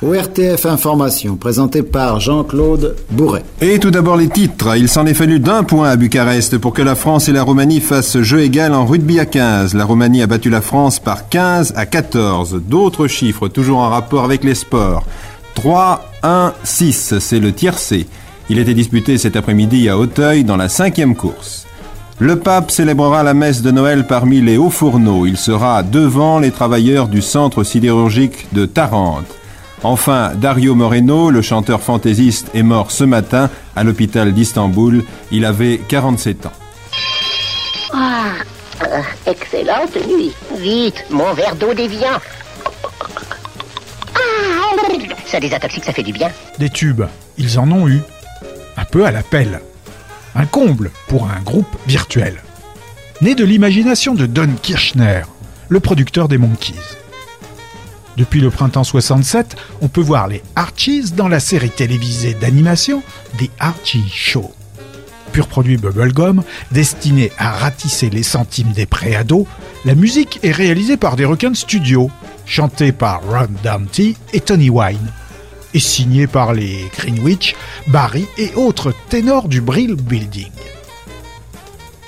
ORTF Information, présenté par Jean-Claude Bourret. Et tout d'abord les titres. Il s'en est fallu d'un point à Bucarest pour que la France et la Roumanie fassent jeu égal en rugby à 15. La Roumanie a battu la France par 15 à 14. D'autres chiffres, toujours en rapport avec les sports. 3, 1, 6, c'est le tiercé. Il était disputé cet après-midi à Auteuil dans la cinquième course. Le pape célébrera la messe de Noël parmi les hauts fourneaux. Il sera devant les travailleurs du centre sidérurgique de Tarente. Enfin, Dario Moreno, le chanteur fantaisiste, est mort ce matin à l'hôpital d'Istanbul. Il avait 47 ans. Ah, euh, excellente nuit. Vite, mon verre d'eau déviant. Ah, ça désintoxique, ça fait du bien. Des tubes, ils en ont eu. Un peu à la pelle. Un comble pour un groupe virtuel. Né de l'imagination de Don Kirchner, le producteur des Monkeys. Depuis le printemps 67, on peut voir les Archies dans la série télévisée d'animation The Archie Show. Pur produit bubblegum, destiné à ratisser les centimes des préados, la musique est réalisée par des requins de chantée par Ron Dante et Tony Wine, et signée par les Greenwich, Barry et autres ténors du Brill Building.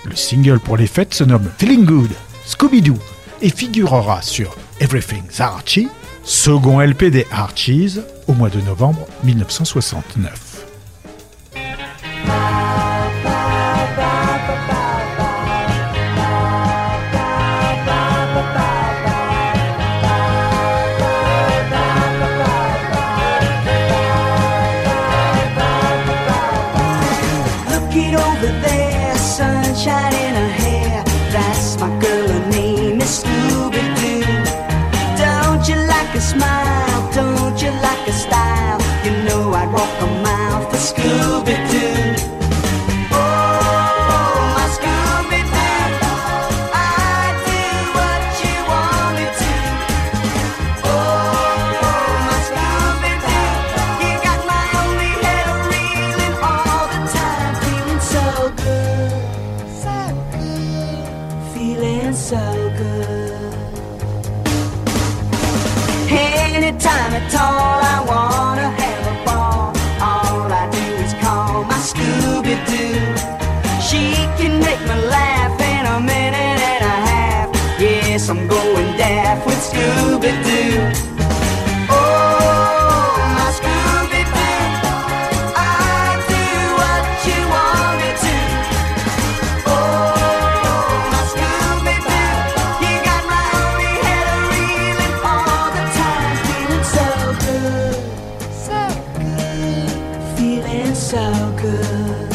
Le single pour les fêtes se nomme Feeling Good, Scooby-Doo, et figurera sur Everything's Archie, second LP des Archies au mois de novembre 1969. 小哥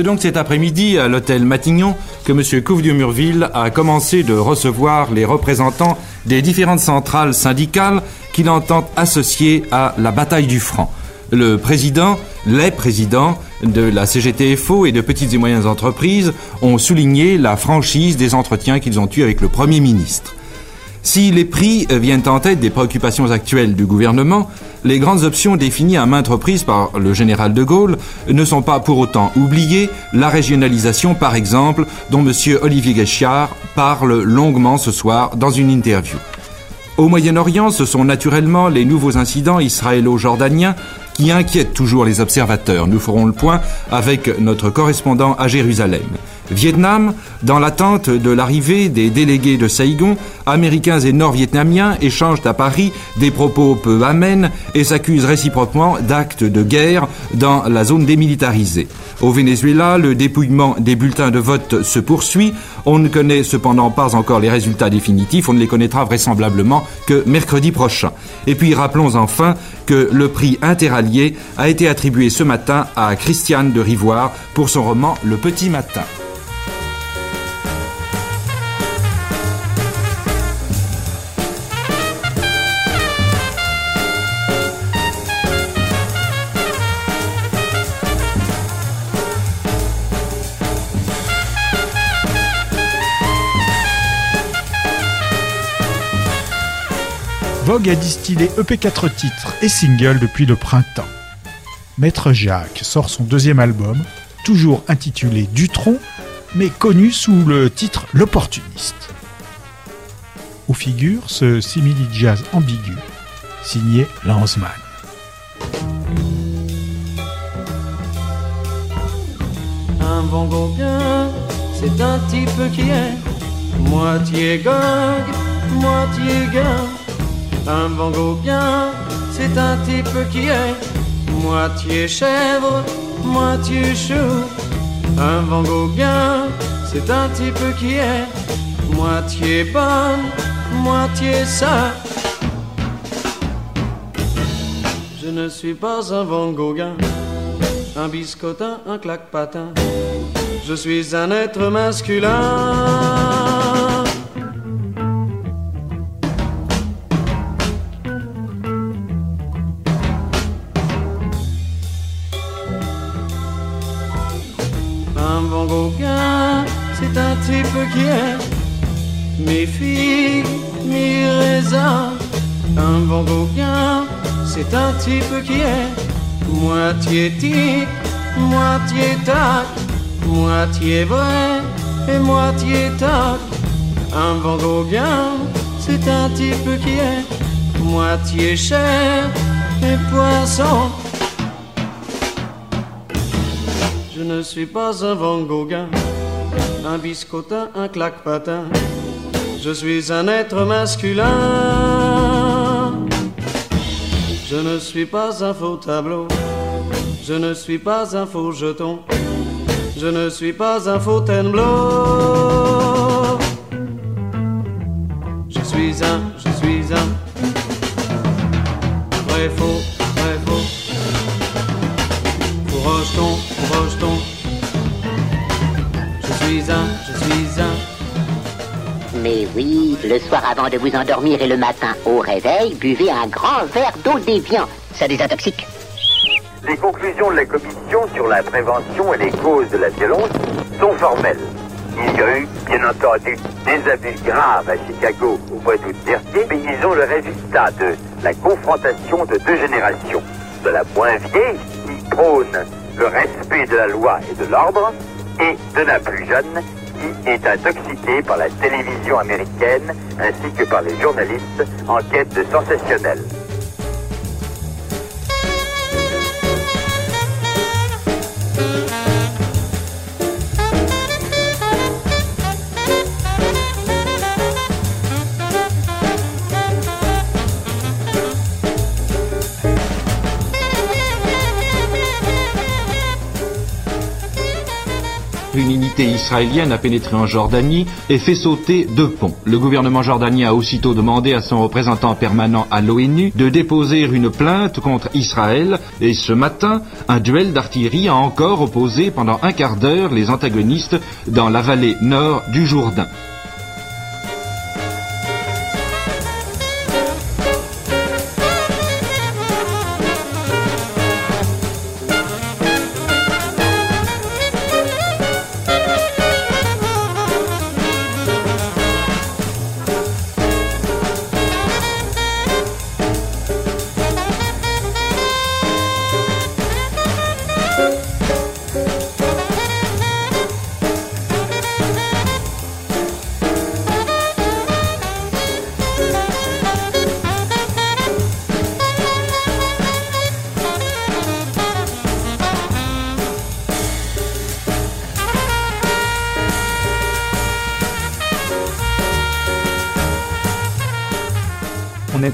C'est donc cet après-midi à l'hôtel Matignon que M. Couve-du-Murville a commencé de recevoir les représentants des différentes centrales syndicales qu'il entend associer à la bataille du franc. Le président, les présidents de la CGTFO et de petites et moyennes entreprises ont souligné la franchise des entretiens qu'ils ont eus avec le Premier ministre. Si les prix viennent en tête des préoccupations actuelles du gouvernement, les grandes options définies à maintes reprises par le général de Gaulle ne sont pas pour autant oubliées, la régionalisation par exemple, dont M. Olivier Guéchiard parle longuement ce soir dans une interview. Au Moyen-Orient, ce sont naturellement les nouveaux incidents israélo-jordaniens qui inquiètent toujours les observateurs. Nous ferons le point avec notre correspondant à Jérusalem. Vietnam, dans l'attente de l'arrivée des délégués de Saigon, Américains et Nord-Vietnamiens échangent à Paris des propos peu amènes et s'accusent réciproquement d'actes de guerre dans la zone démilitarisée. Au Venezuela, le dépouillement des bulletins de vote se poursuit. On ne connaît cependant pas encore les résultats définitifs. On ne les connaîtra vraisemblablement que mercredi prochain. Et puis rappelons enfin que le prix interallié a été attribué ce matin à Christiane de Rivoire pour son roman Le Petit Matin. A distillé EP4 titres et singles depuis le printemps. Maître Jacques sort son deuxième album, toujours intitulé Dutron, mais connu sous le titre L'Opportuniste. Où figure ce simili-jazz ambigu, signé Lanzmann. Un bongo bien, c'est un type qui est moitié moitié. Un bongo bien, c'est un type qui est moitié chèvre, moitié chou. Un bongo bien, c'est un type qui est moitié bonne, moitié ça. Je ne suis pas un bongo gain, un biscotin, un claque-patin. Je suis un être masculin. Type qui est moitié tic, moitié tac, moitié vrai et moitié tac. Un bongo gain, c'est un type qui est moitié chair et poisson. Je ne suis pas un Van Gogh, un biscotin, un claque-patin. Je suis un être masculin. Je ne suis pas un faux tableau. Je ne suis pas un faux jeton. Je ne suis pas un faux tenblot. Oui, le soir avant de vous endormir et le matin au réveil, buvez un grand verre d'eau déviant. Ça désintoxique. Les conclusions de la commission sur la prévention et les causes de la violence sont formelles. Il y a eu, bien entendu, des abus graves à Chicago au mois d'août dernier, mais ils ont le résultat de la confrontation de deux générations. De la moins vieille, qui prône le respect de la loi et de l'ordre, et de la plus jeune, est intoxiqué par la télévision américaine ainsi que par les journalistes en quête de sensationnel. Unité israélienne a pénétré en Jordanie et fait sauter deux ponts. Le gouvernement jordanien a aussitôt demandé à son représentant permanent à l'ONU de déposer une plainte contre Israël et ce matin, un duel d'artillerie a encore opposé pendant un quart d'heure les antagonistes dans la vallée nord du Jourdain.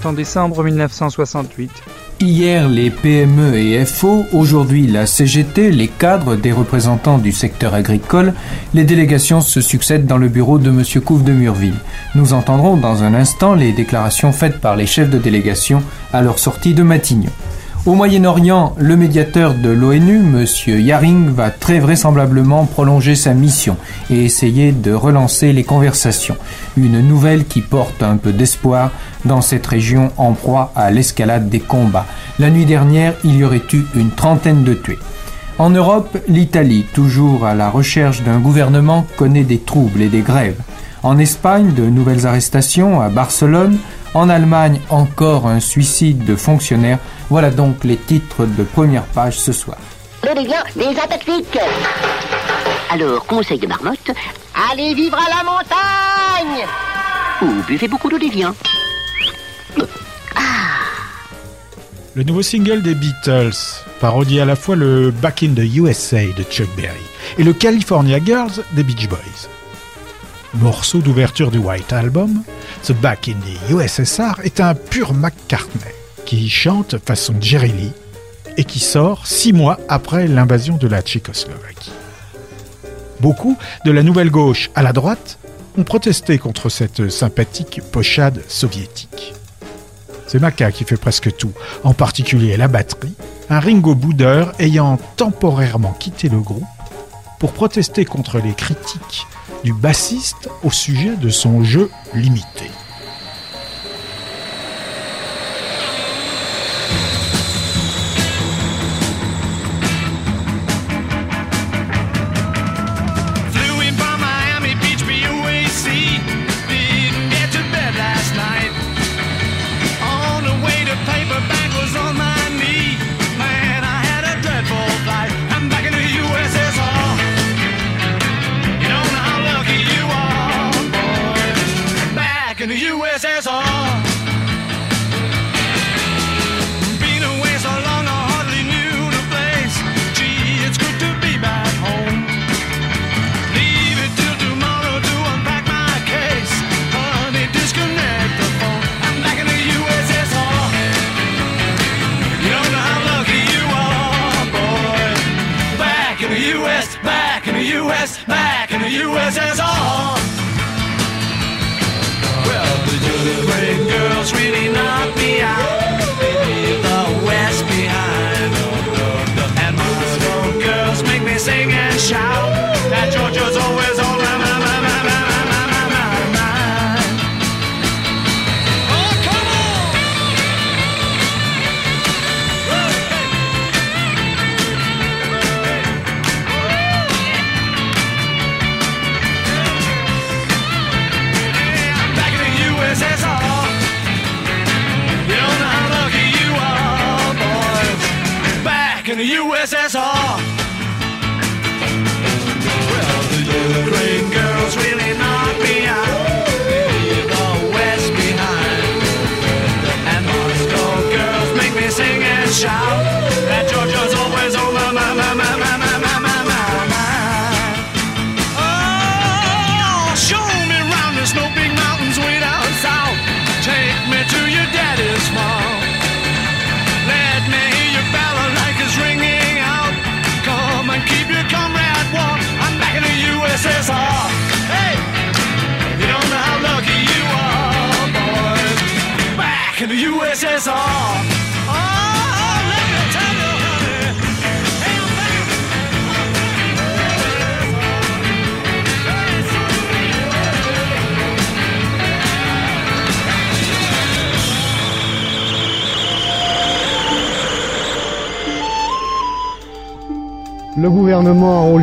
En décembre 1968. Hier, les PME et FO, aujourd'hui la CGT, les cadres des représentants du secteur agricole, les délégations se succèdent dans le bureau de M. Couve de Murville. Nous entendrons dans un instant les déclarations faites par les chefs de délégation à leur sortie de Matignon. Au Moyen-Orient, le médiateur de l'ONU, M. Yaring, va très vraisemblablement prolonger sa mission et essayer de relancer les conversations. Une nouvelle qui porte un peu d'espoir dans cette région en proie à l'escalade des combats. La nuit dernière, il y aurait eu une trentaine de tués. En Europe, l'Italie, toujours à la recherche d'un gouvernement, connaît des troubles et des grèves. En Espagne, de nouvelles arrestations à Barcelone. En Allemagne, encore un suicide de fonctionnaires. Voilà donc les titres de première page ce soir. Le des. Alors, conseil de marmotte, allez vivre à la montagne Ou buvez beaucoup d'eau déviant. Le nouveau single des Beatles parodie à la fois le Back in the USA de Chuck Berry et le California Girls des Beach Boys. Morceau d'ouverture du White Album, The Back in the USSR est un pur McCartney qui chante façon Jerry Lee et qui sort six mois après l'invasion de la Tchécoslovaquie. Beaucoup de la nouvelle gauche à la droite ont protesté contre cette sympathique pochade soviétique. C'est Maca qui fait presque tout, en particulier la batterie, un Ringo Booder ayant temporairement quitté le groupe pour protester contre les critiques du bassiste au sujet de son jeu limité.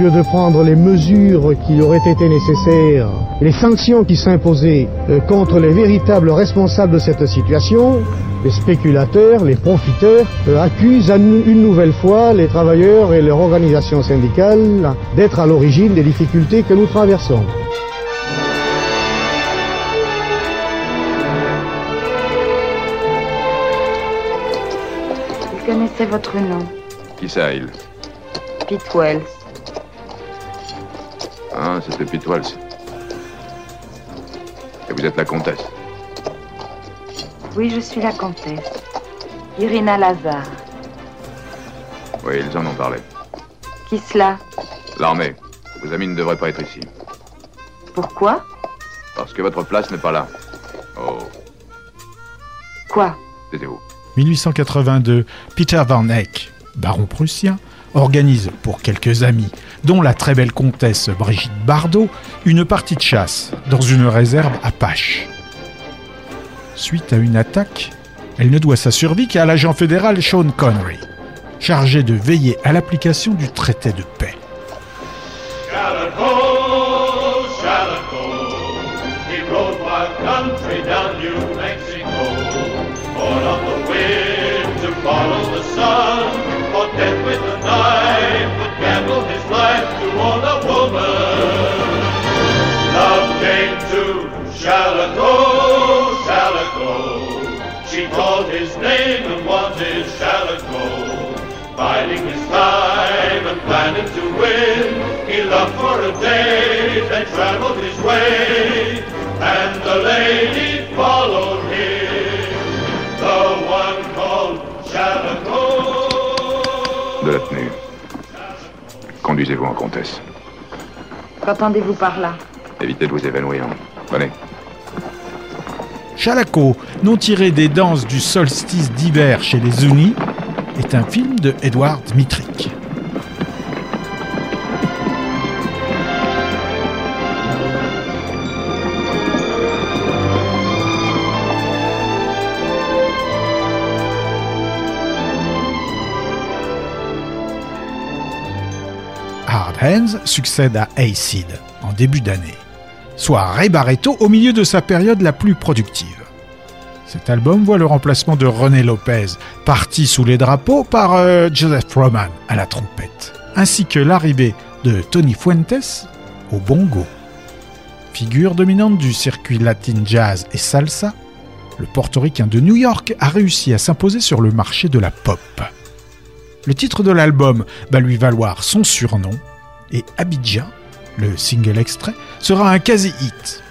Lieu de prendre les mesures qui auraient été nécessaires, les sanctions qui s'imposaient euh, contre les véritables responsables de cette situation, les spéculateurs, les profiteurs, euh, accusent une nouvelle fois les travailleurs et leurs organisations syndicales d'être à l'origine des difficultés que nous traversons. Il connaissait votre nom, Qui ça, il? Pete Wells. Ah, c'était Wells. Et vous êtes la comtesse Oui, je suis la comtesse. Irina Lazare. Oui, ils en ont parlé. Qui cela? L'armée. Vos amis ne devraient pas être ici. Pourquoi? Parce que votre place n'est pas là. Oh, Quoi? Taisez-vous. 1882, Peter Van Eyck, baron prussien, organise pour quelques amis, dont la très belle comtesse Brigitte Bardot, une partie de chasse dans une réserve apache. Suite à une attaque, elle ne doit sa survie qu'à l'agent fédéral Sean Connery, chargé de veiller à l'application du traité de paix. To Calico, Calico. She called his name and wanted Calico. Biding his time and planning to win. He loved for a day, then traveled his way. And the lady followed him. The one called Calico. De la tenue. Conduisez-vous en comtesse. Qu'entendez-vous par là? Évitez de vous évanouir. Venez. Chalako, non tiré des danses du solstice d'hiver chez les Zunis, est un film de Edward Dmytrik. Hard Hands succède à Acid en début d'année, soit Ray au milieu de sa période la plus productive. Cet album voit le remplacement de René Lopez, parti sous les drapeaux par euh, Joseph Roman à la trompette, ainsi que l'arrivée de Tony Fuentes au bongo. Figure dominante du circuit latin jazz et salsa, le portoricain de New York a réussi à s'imposer sur le marché de la pop. Le titre de l'album va lui valoir son surnom et Abidjan, le single extrait, sera un quasi-hit.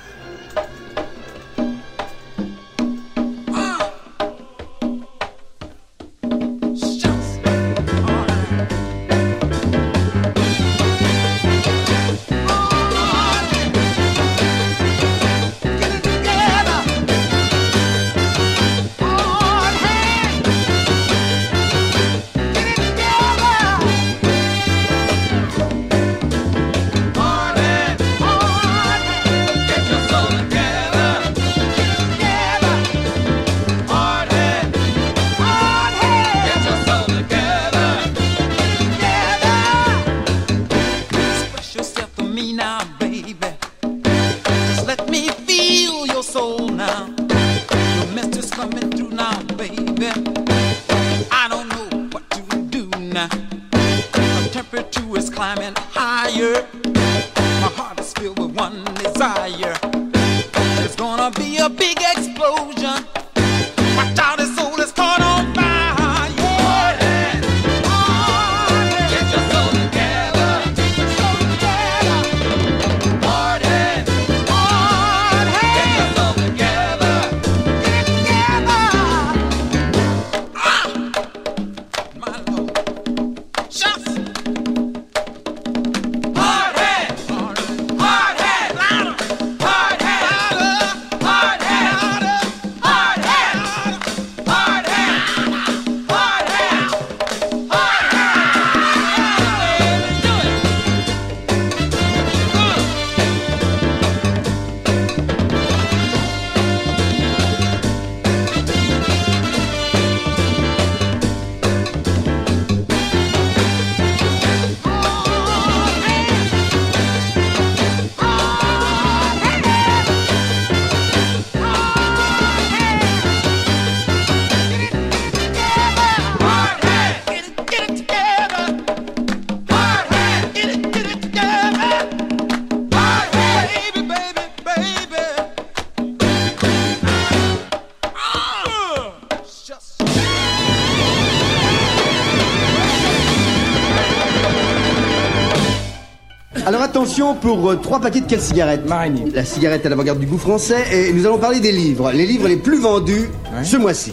Attention pour euh, trois paquets de quelle cigarette Marigny. La cigarette à l'avant-garde du goût français et nous allons parler des livres. Les livres les plus vendus ce mois-ci.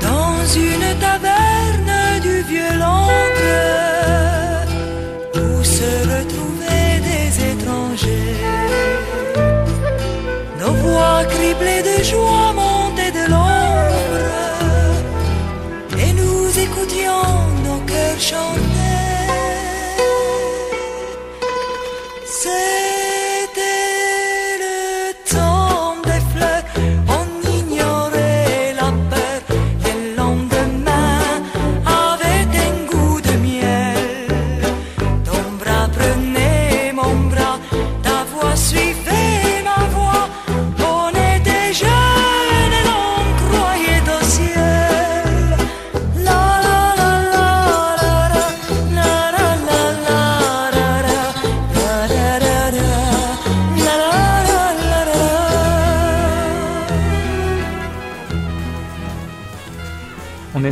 Dans une taverne du vieux Londres Où se retrouvaient des étrangers Nos voix criblées de joie hondo que yo.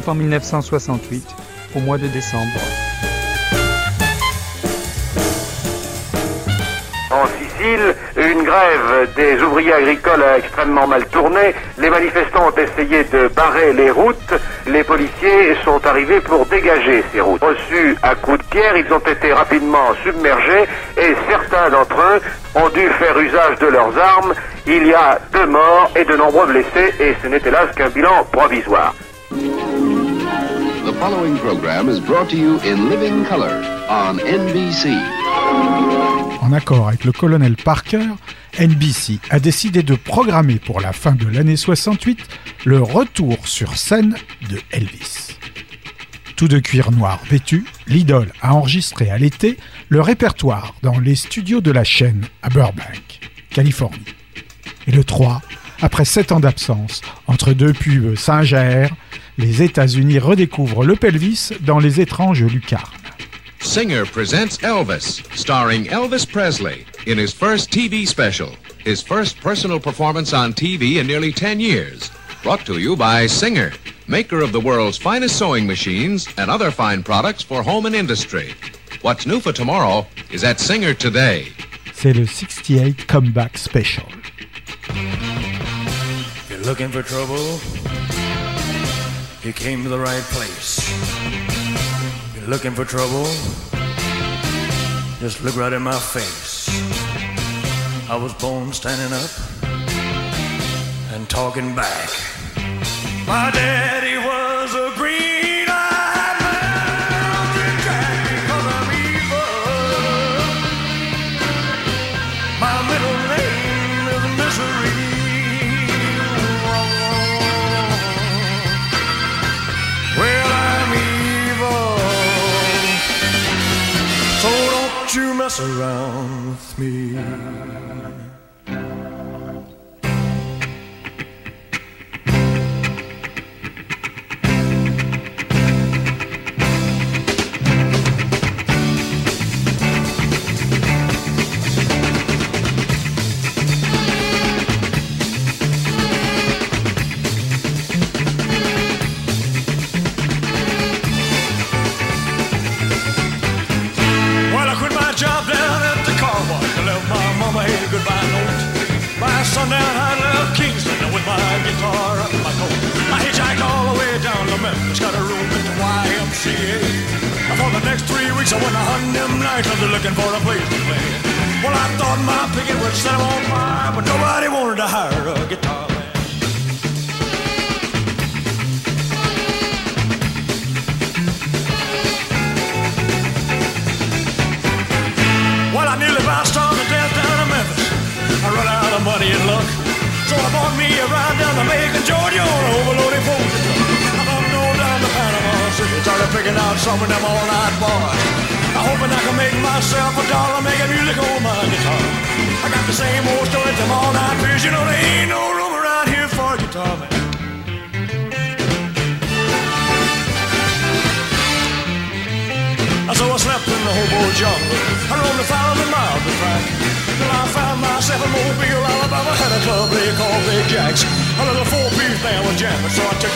En 1968, au mois de décembre. En Sicile, une grève des ouvriers agricoles a extrêmement mal tourné. Les manifestants ont essayé de barrer les routes. Les policiers sont arrivés pour dégager ces routes. Reçus à coups de pierre, ils ont été rapidement submergés et certains d'entre eux ont dû faire usage de leurs armes. Il y a deux morts et de nombreux blessés et ce n'est hélas qu'un bilan provisoire. Following program is brought to you in living color on NBC. En accord avec le colonel Parker, NBC a décidé de programmer pour la fin de l'année 68 le retour sur scène de Elvis. Tout de cuir noir vêtu, l'idole a enregistré à l'été le répertoire dans les studios de la chaîne à Burbank, Californie. Et le 3, après sept ans d'absence, entre deux pubs Saint-Jair, les États-Unis redécouvrent le pelvis dans les étranges lucarnes. Singer presents Elvis, starring Elvis Presley in his first TV special, his first personal performance on TV in nearly 10 years. Brought to you by Singer, maker of the world's finest sewing machines and other fine products for home and industry. What's new for tomorrow is at Singer today. C'est le 68 Comeback Special. You're looking for trouble? You came to the right place. You're looking for trouble? Just look right in my face. I was born standing up and talking back. My daddy surround me.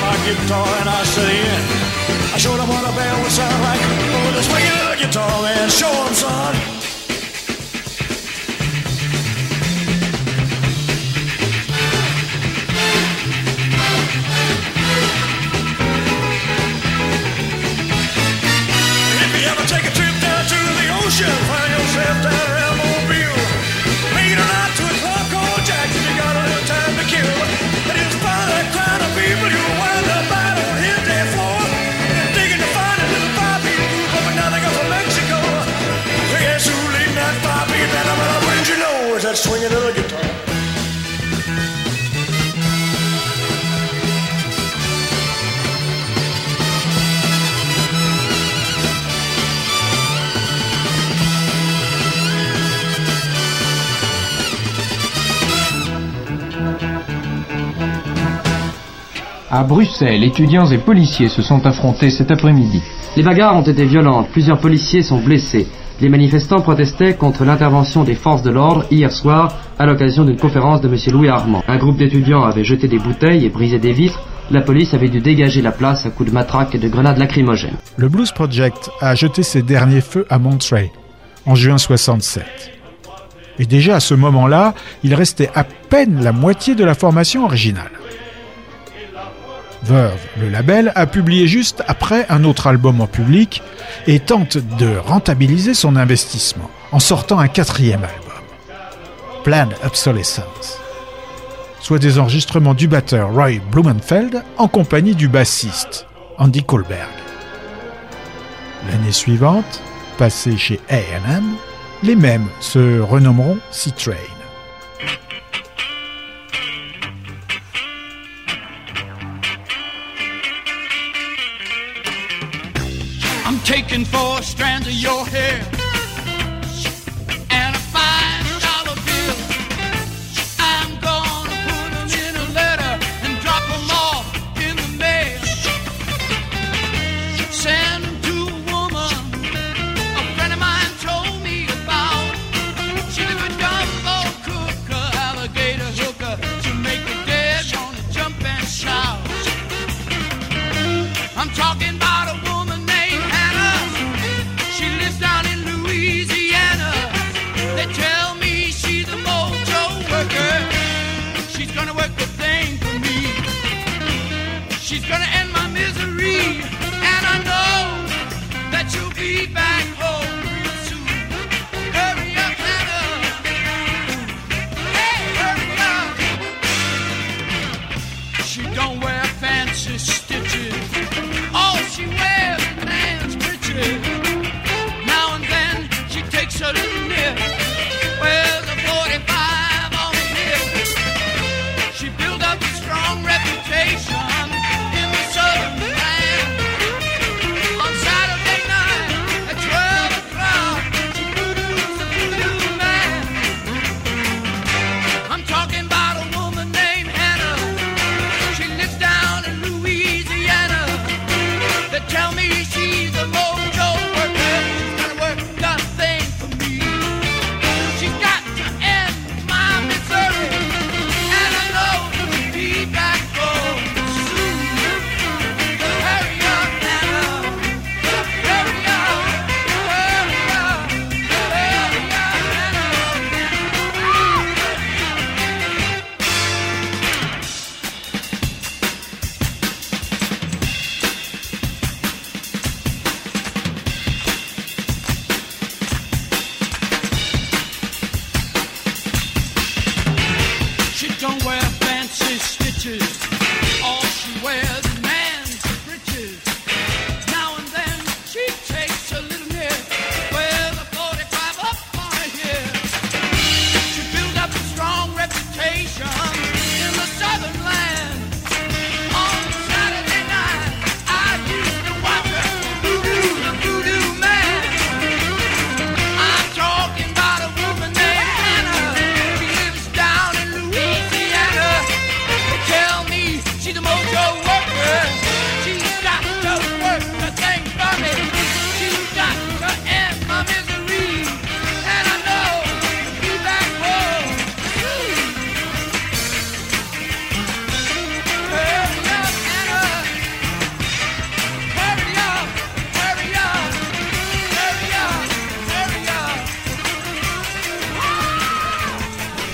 My guitar and I set in. I showed him what a band would sound like a swinging little guitar, man. Show him, son. Guitar? À Bruxelles, étudiants et policiers se sont affrontés cet après-midi. Les bagarres ont été violentes, plusieurs policiers sont blessés. Les manifestants protestaient contre l'intervention des forces de l'ordre hier soir à l'occasion d'une conférence de M. Louis Armand. Un groupe d'étudiants avait jeté des bouteilles et brisé des vitres. La police avait dû dégager la place à coups de matraque et de grenades lacrymogènes. Le Blues Project a jeté ses derniers feux à Monterey en juin 67. Et déjà à ce moment-là, il restait à peine la moitié de la formation originale. Verve, le label, a publié juste après un autre album en public et tente de rentabiliser son investissement en sortant un quatrième album, Planned Obsolescence, soit des enregistrements du batteur Roy Blumenfeld en compagnie du bassiste Andy Kohlberg. L'année suivante, passé chez A&M, les mêmes se renommeront C-Train. looking for strength.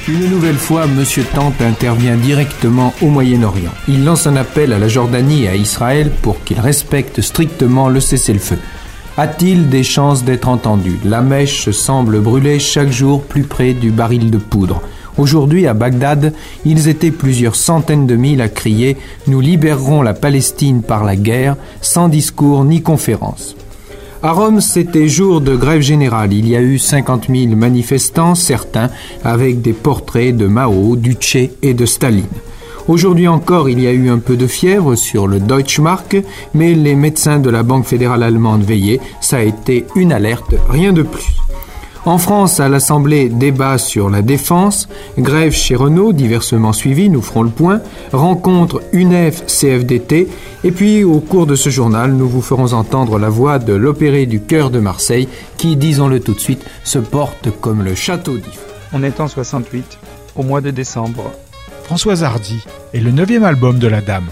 Une nouvelle fois, Monsieur Tante intervient directement au Moyen-Orient. Il lance un appel à la Jordanie et à Israël pour qu'ils respectent strictement le cessez-le-feu. A-t-il des chances d'être entendu? La mèche semble brûler chaque jour plus près du baril de poudre. Aujourd'hui, à Bagdad, ils étaient plusieurs centaines de mille à crier ⁇ Nous libérerons la Palestine par la guerre, sans discours ni conférence ⁇ à Rome, c'était jour de grève générale. Il y a eu 50 000 manifestants, certains avec des portraits de Mao, du Che et de Staline. Aujourd'hui encore, il y a eu un peu de fièvre sur le Deutschmark, mais les médecins de la Banque fédérale allemande veillaient. Ça a été une alerte, rien de plus. En France, à l'Assemblée, débat sur la défense, grève chez Renault, diversement suivi, nous ferons le point, rencontre UNEF CFDT, et puis au cours de ce journal, nous vous ferons entendre la voix de l'opéré du cœur de Marseille, qui, disons-le tout de suite, se porte comme le château d'If. On est en 68, au mois de décembre. Françoise Hardy est le neuvième album de la dame.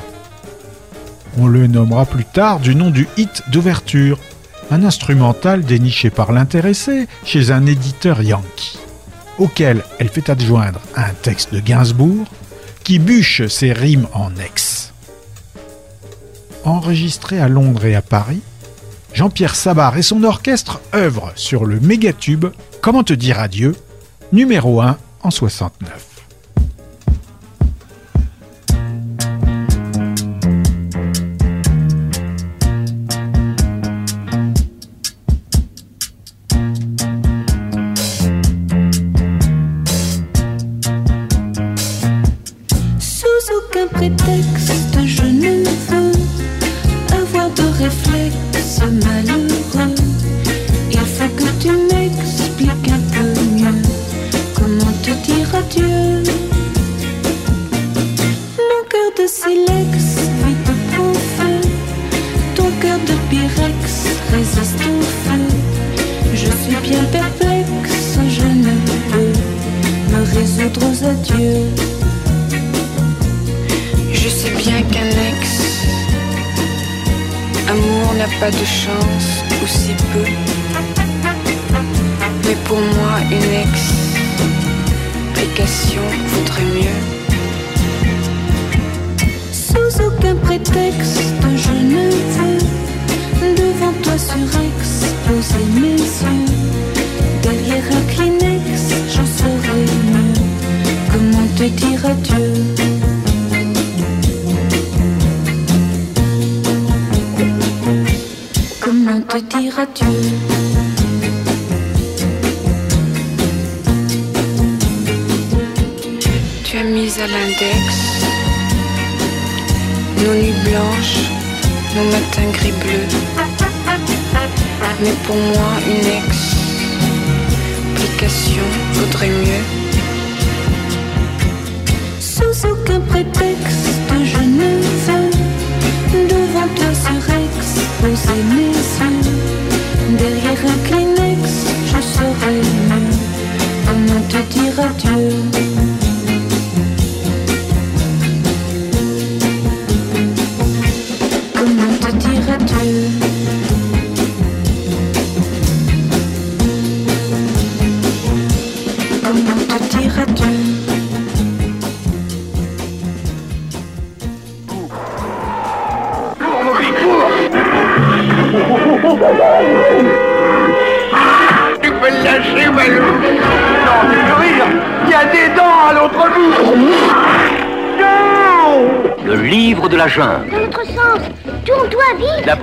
On le nommera plus tard du nom du hit d'ouverture, un instrumental déniché par l'intéressé chez un éditeur yankee, auquel elle fait adjoindre un texte de Gainsbourg qui bûche ses rimes en ex. Enregistré à Londres et à Paris, Jean-Pierre Sabar et son orchestre œuvrent sur le mégatube Comment te dire adieu, numéro 1 en 69. un prétexte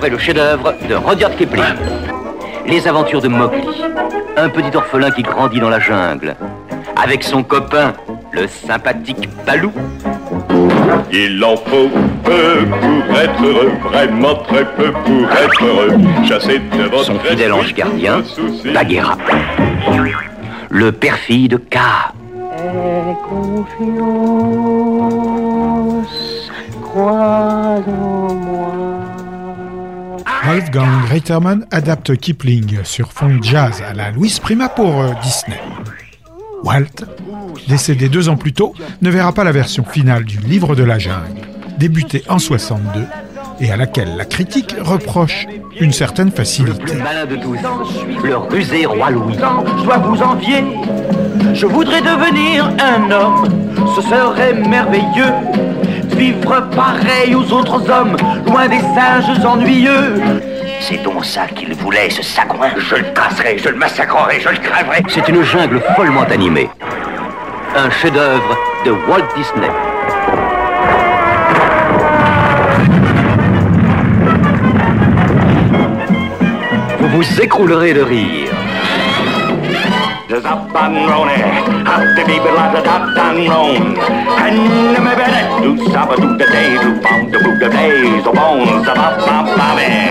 d'après le chef-d'œuvre de Rudyard Kipling. Les aventures de Mowgli, un petit orphelin qui grandit dans la jungle, avec son copain, le sympathique Balou. Il en faut peu pour être heureux, vraiment très peu pour être heureux. Chasser de votre Son fidèle ange gardien, Bagheera. Le perfide K. Confiance, crois en. Wolfgang Reiterman adapte Kipling sur fond jazz à la Louis Prima pour euh, Disney. Walt, décédé deux ans plus tôt, ne verra pas la version finale du Livre de la jungle, débutée en 62 et à laquelle la critique reproche une certaine facilité. Malin de tous, le rusé roi Louis. Je dois vous envier Je voudrais devenir un homme, ce serait merveilleux. Vivre pareil aux autres hommes, loin des singes ennuyeux. C'est donc ça qu'il voulait, ce sagouin. Je le casserai, je le massacrerai, je le crèverai. C'est une jungle follement animée. Un chef-d'œuvre de Walt Disney. Vous vous écroulerez de rire. Up and zabbandrone, happy people la da dandrone. And me it? do sabba do the day, do bum do the days, the bones, the bop bop bobby.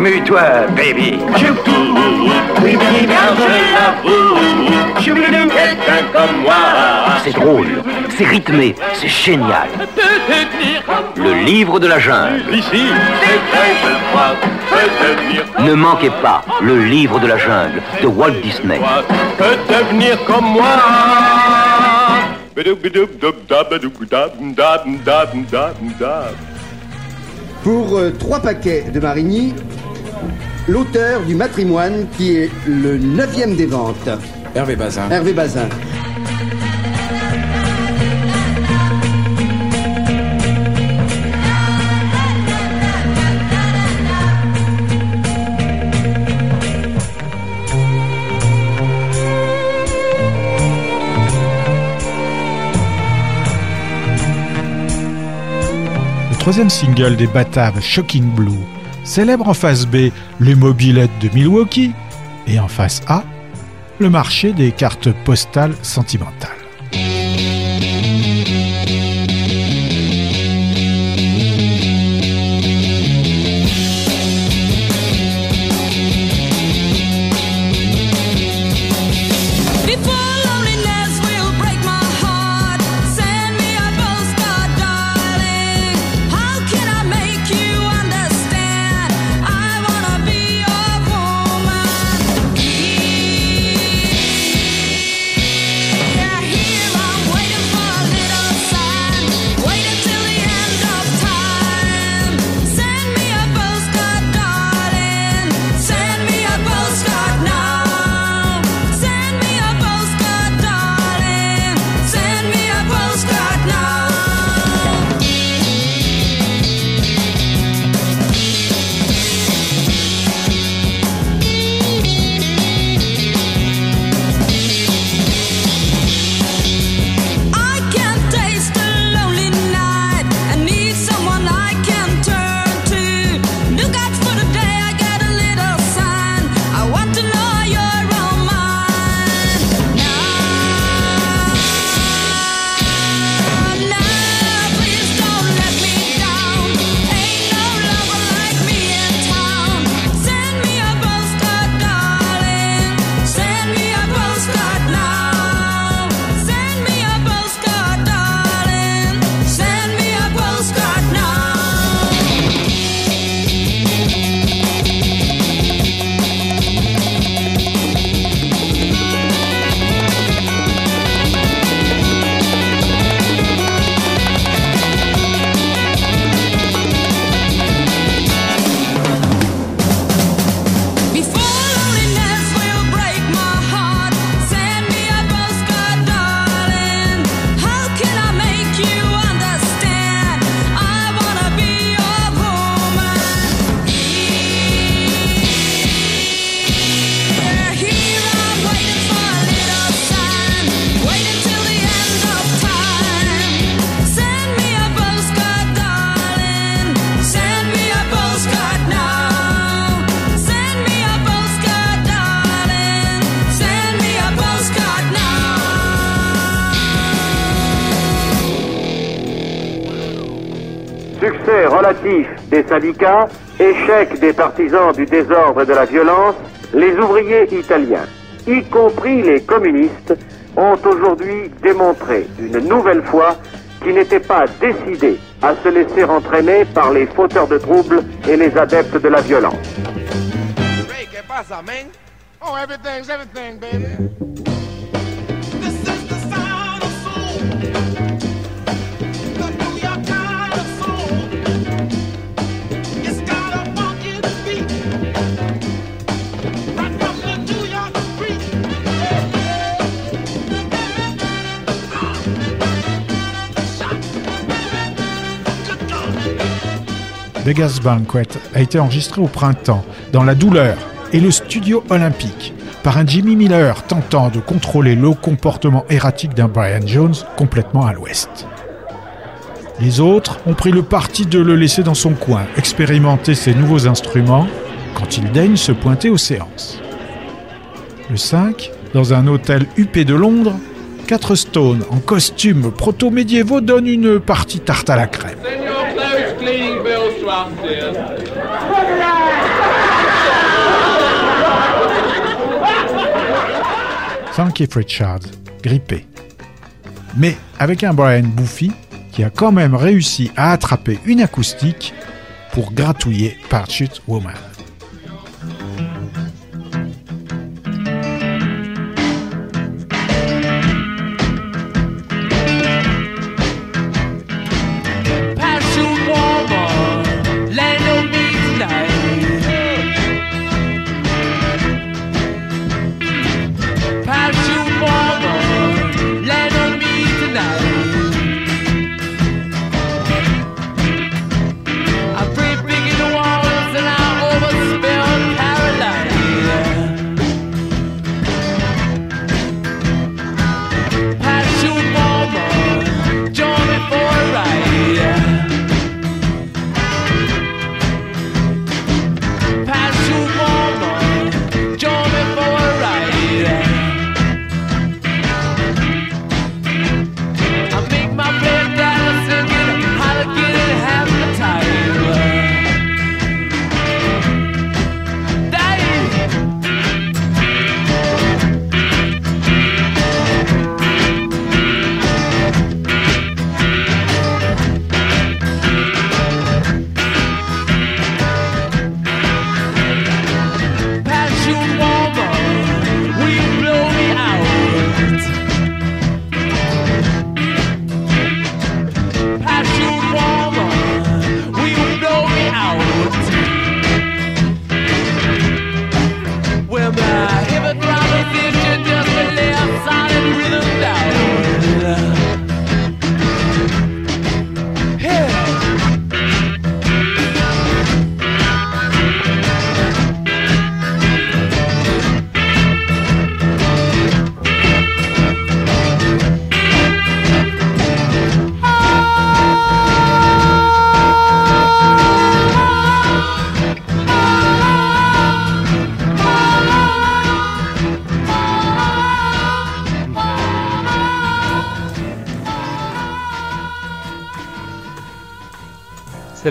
Mue-toi, baby. Choupi, oui, bien, je l'avoue. Quelqu'un comme moi. C'est drôle, c'est rythmé, c'est génial. Le livre de la jungle. Ici, Ne manquez pas le livre de la jungle de Walt Disney. peut devenir comme moi. Pour euh, trois paquets de Marigny, l'auteur du matrimoine qui est le neuvième des ventes. Hervé Bazin. Hervé Bazin. Le troisième single des Bataves, Shocking Blue, célèbre en face B les mobilettes de Milwaukee et en face A le marché des cartes postales sentimentales. Syndicats, échec des partisans du désordre et de la violence, les ouvriers italiens, y compris les communistes, ont aujourd'hui démontré une nouvelle fois qu'ils n'étaient pas décidés à se laisser entraîner par les fauteurs de troubles et les adeptes de la violence. Oh. Vegas Banquet a été enregistré au printemps, dans la douleur et le studio olympique, par un Jimmy Miller tentant de contrôler le comportement erratique d'un Brian Jones complètement à l'ouest. Les autres ont pris le parti de le laisser dans son coin, expérimenter ses nouveaux instruments quand il daigne se pointer aux séances. Le 5, dans un hôtel huppé de Londres, quatre Stones en costumes proto-médiévaux donnent une partie tarte à la crème. Clothes cleaning bills grippé. Mais avec un Brian Bouffi qui a quand même réussi à attraper une acoustique pour gratouiller Parchute Woman.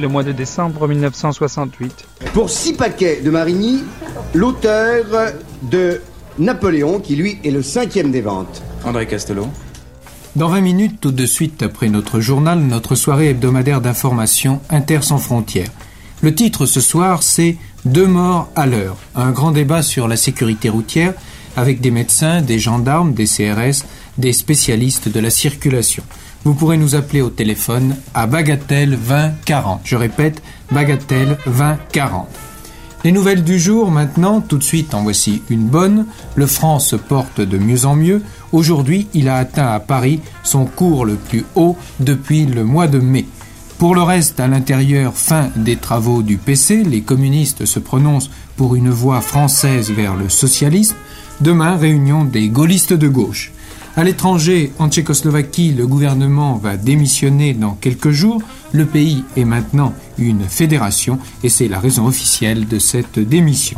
Le mois de décembre 1968. Pour six paquets de Marigny, l'auteur de Napoléon, qui lui est le cinquième des ventes. André Castelot. Dans 20 minutes, tout de suite après notre journal, notre soirée hebdomadaire d'information Inter sans frontières. Le titre ce soir, c'est Deux morts à l'heure. Un grand débat sur la sécurité routière avec des médecins, des gendarmes, des CRS, des spécialistes de la circulation. Vous pourrez nous appeler au téléphone à Bagatelle 20 40. Je répète, Bagatelle 20 40. Les nouvelles du jour maintenant, tout de suite en voici une bonne. Le franc se porte de mieux en mieux. Aujourd'hui, il a atteint à Paris son cours le plus haut depuis le mois de mai. Pour le reste, à l'intérieur, fin des travaux du PC, les communistes se prononcent pour une voie française vers le socialisme. Demain, réunion des gaullistes de gauche. À l'étranger, en Tchécoslovaquie, le gouvernement va démissionner dans quelques jours. Le pays est maintenant une fédération et c'est la raison officielle de cette démission.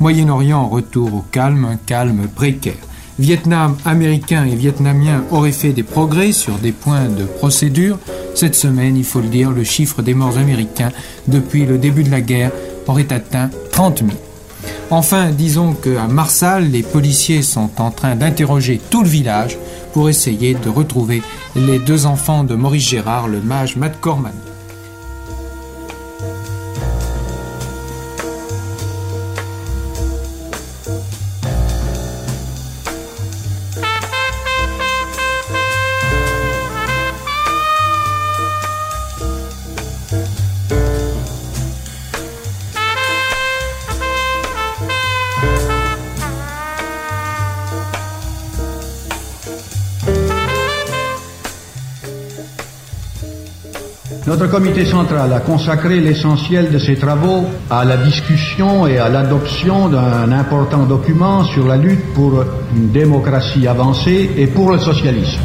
Moyen-Orient, retour au calme, un calme précaire. Vietnam, Américains et Vietnamiens auraient fait des progrès sur des points de procédure. Cette semaine, il faut le dire, le chiffre des morts américains depuis le début de la guerre aurait atteint 30 000. Enfin, disons qu'à Marsal, les policiers sont en train d'interroger tout le village pour essayer de retrouver les deux enfants de Maurice Gérard, le mage Matt Corman. Notre comité central a consacré l'essentiel de ses travaux à la discussion et à l'adoption d'un important document sur la lutte pour une démocratie avancée et pour le socialisme.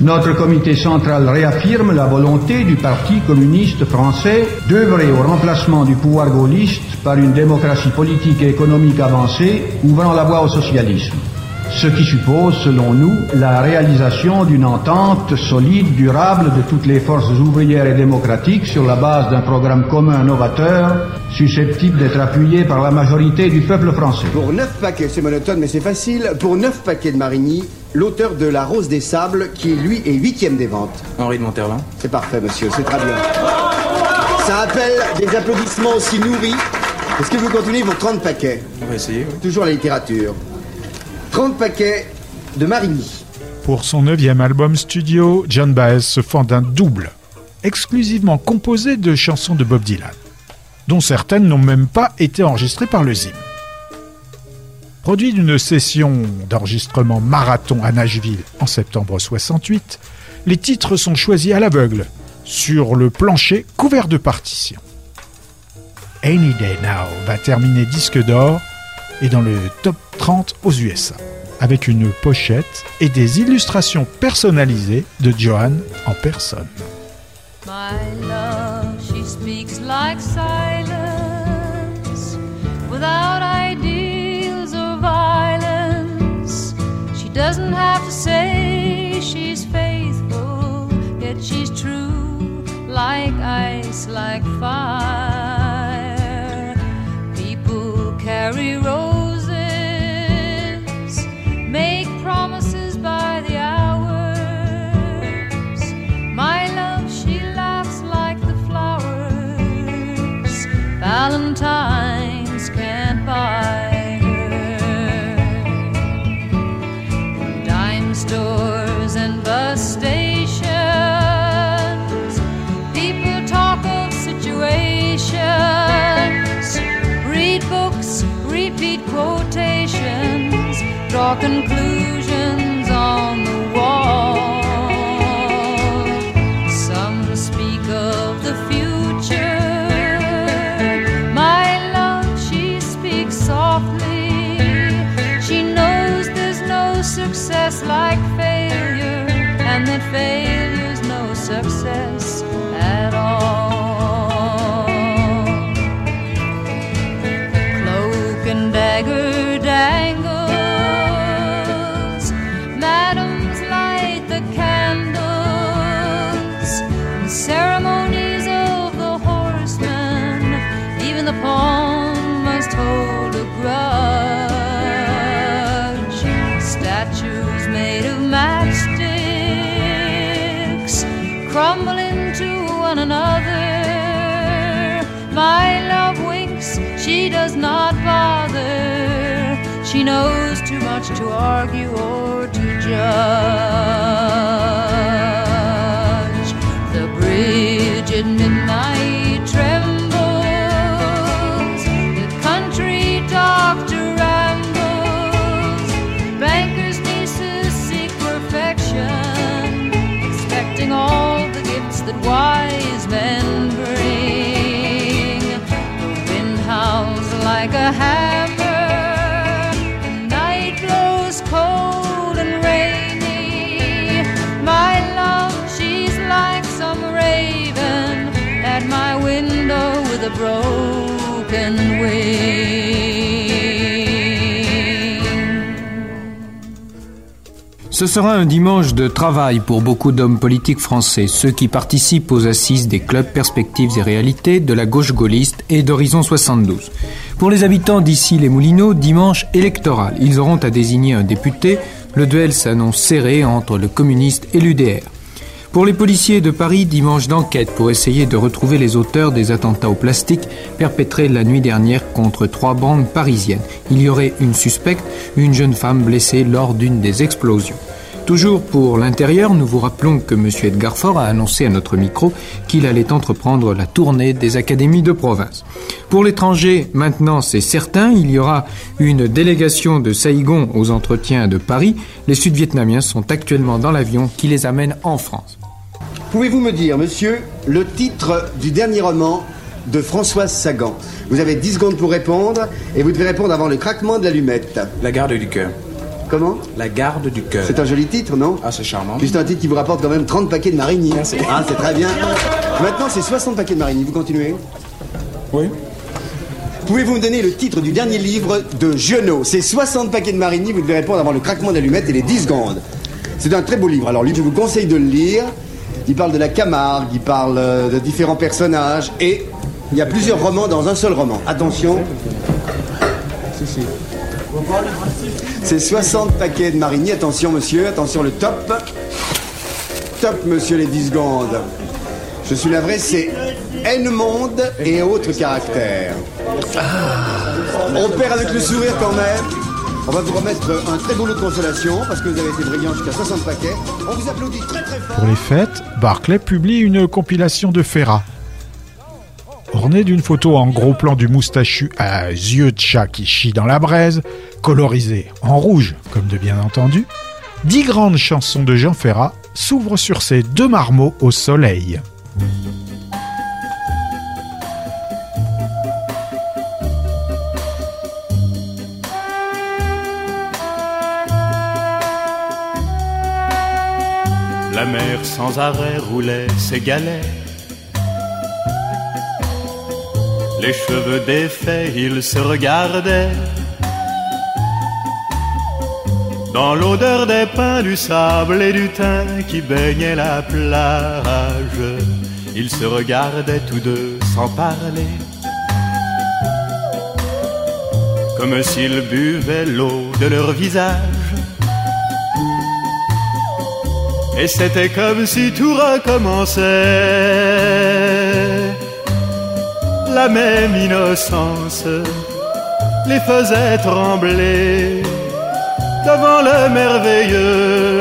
Notre comité central réaffirme la volonté du Parti communiste français d'œuvrer au remplacement du pouvoir gaulliste par une démocratie politique et économique avancée ouvrant la voie au socialisme. Ce qui suppose, selon nous, la réalisation d'une entente solide, durable de toutes les forces ouvrières et démocratiques sur la base d'un programme commun novateur, susceptible d'être appuyé par la majorité du peuple français. Pour 9 paquets, c'est monotone mais c'est facile, pour 9 paquets de Marigny, l'auteur de La Rose des Sables, qui lui est huitième des ventes. Henri de Monterlin. C'est parfait, monsieur, c'est très bien. Ça appelle des applaudissements aussi nourris. Est-ce que vous continuez pour 30 paquets? On va essayer. oui. Toujours la littérature. 30 paquets de Marigny. Pour son neuvième album studio, John Baez se fend d'un double, exclusivement composé de chansons de Bob Dylan, dont certaines n'ont même pas été enregistrées par le ZIM. Produit d'une session d'enregistrement marathon à Nashville en septembre 68, les titres sont choisis à l'aveugle, sur le plancher couvert de partitions. Any Day Now va terminer disque d'or et dans le top 30 aux USA, avec une pochette et des illustrations personnalisées de Johan en personne. My love, she speaks like silence, without ideals or violence. She doesn't have to say she's faithful, yet she's true, like ice, like fire. People carry roses, draw conclusions knows too much to argue Ce sera un dimanche de travail pour beaucoup d'hommes politiques français, ceux qui participent aux assises des clubs Perspectives et Réalités, de la gauche gaulliste et d'Horizon 72. Pour les habitants d'ici les Moulineaux, dimanche électoral. Ils auront à désigner un député. Le duel s'annonce serré entre le communiste et l'UDR. Pour les policiers de Paris, dimanche d'enquête pour essayer de retrouver les auteurs des attentats au plastique perpétrés la nuit dernière contre trois bandes parisiennes. Il y aurait une suspecte, une jeune femme blessée lors d'une des explosions. Toujours pour l'intérieur, nous vous rappelons que M. Edgar Faure a annoncé à notre micro qu'il allait entreprendre la tournée des académies de province. Pour l'étranger, maintenant c'est certain, il y aura une délégation de Saïgon aux entretiens de Paris. Les Sud-Vietnamiens sont actuellement dans l'avion qui les amène en France. Pouvez-vous me dire, monsieur, le titre du dernier roman de Françoise Sagan? Vous avez 10 secondes pour répondre et vous devez répondre avant le craquement de l'allumette. La garde du cœur. Comment? La garde du cœur. C'est un joli titre, non? Ah, c'est charmant. Juste un titre qui vous rapporte quand même 30 paquets de marigny. Merci. Ah, c'est très bien. Maintenant, c'est 60 paquets de marigny. Vous continuez? Oui. Pouvez-vous me donner le titre du dernier livre de Giono? C'est 60 paquets de marigny. Vous devez répondre avant le craquement d'allumette et les 10 secondes. C'est un très beau livre. Alors, lui, je vous conseille de le lire. Il parle de la Camargue, il parle euh, de différents personnages et il y a plusieurs romans dans un seul roman. Attention. C'est 60 paquets de marigny. Attention, monsieur. Attention, le top. Top, monsieur, les 10 secondes. Je suis navré, c'est N-monde et autres caractères. On perd avec le sourire quand même. On va vous remettre un très beau lot de consolation parce que vous avez été brillant jusqu'à 60 paquets. On vous applaudit très très fort. Pour les fêtes, Barclay publie une compilation de Ferrat. Ornée d'une photo en gros plan du moustachu à yeux de chat qui chie dans la braise, colorisée en rouge, comme de bien entendu, dix grandes chansons de Jean Ferrat s'ouvrent sur ces deux marmots au soleil. Sans arrêt roulait ses galets. Les cheveux défaits, ils se regardaient. Dans l'odeur des pins, du sable et du thym qui baignait la plage, ils se regardaient tous deux sans parler. Comme s'ils buvaient l'eau de leur visage. Et c'était comme si tout recommençait. La même innocence les faisait trembler devant le merveilleux,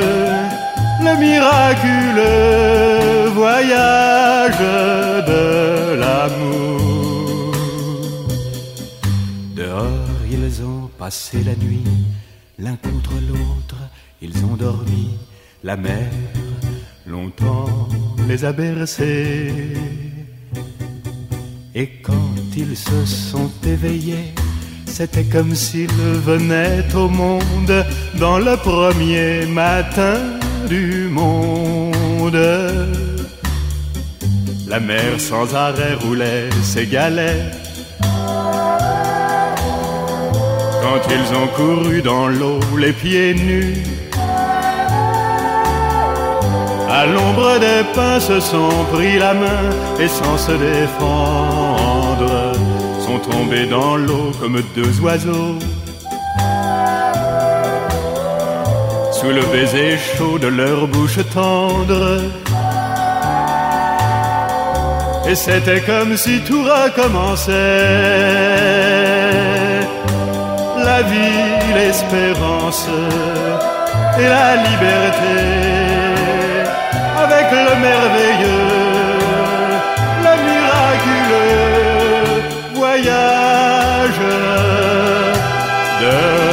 le miraculeux voyage de l'amour. Dehors, ils ont passé la nuit, l'un contre l'autre, ils ont dormi. La mer, longtemps, les a bercés. Et quand ils se sont éveillés, c'était comme s'ils venaient au monde dans le premier matin du monde. La mer sans arrêt roulait ses. Quand ils ont couru dans l'eau les pieds nus, à l'ombre des pins se sont pris la main et sans se défendre sont tombés dans l'eau comme deux oiseaux. Sous le baiser chaud de leur bouche tendre. Et c'était comme si tout recommençait. La vie, l'espérance et la liberté le merveilleux, le miraculeux voyage de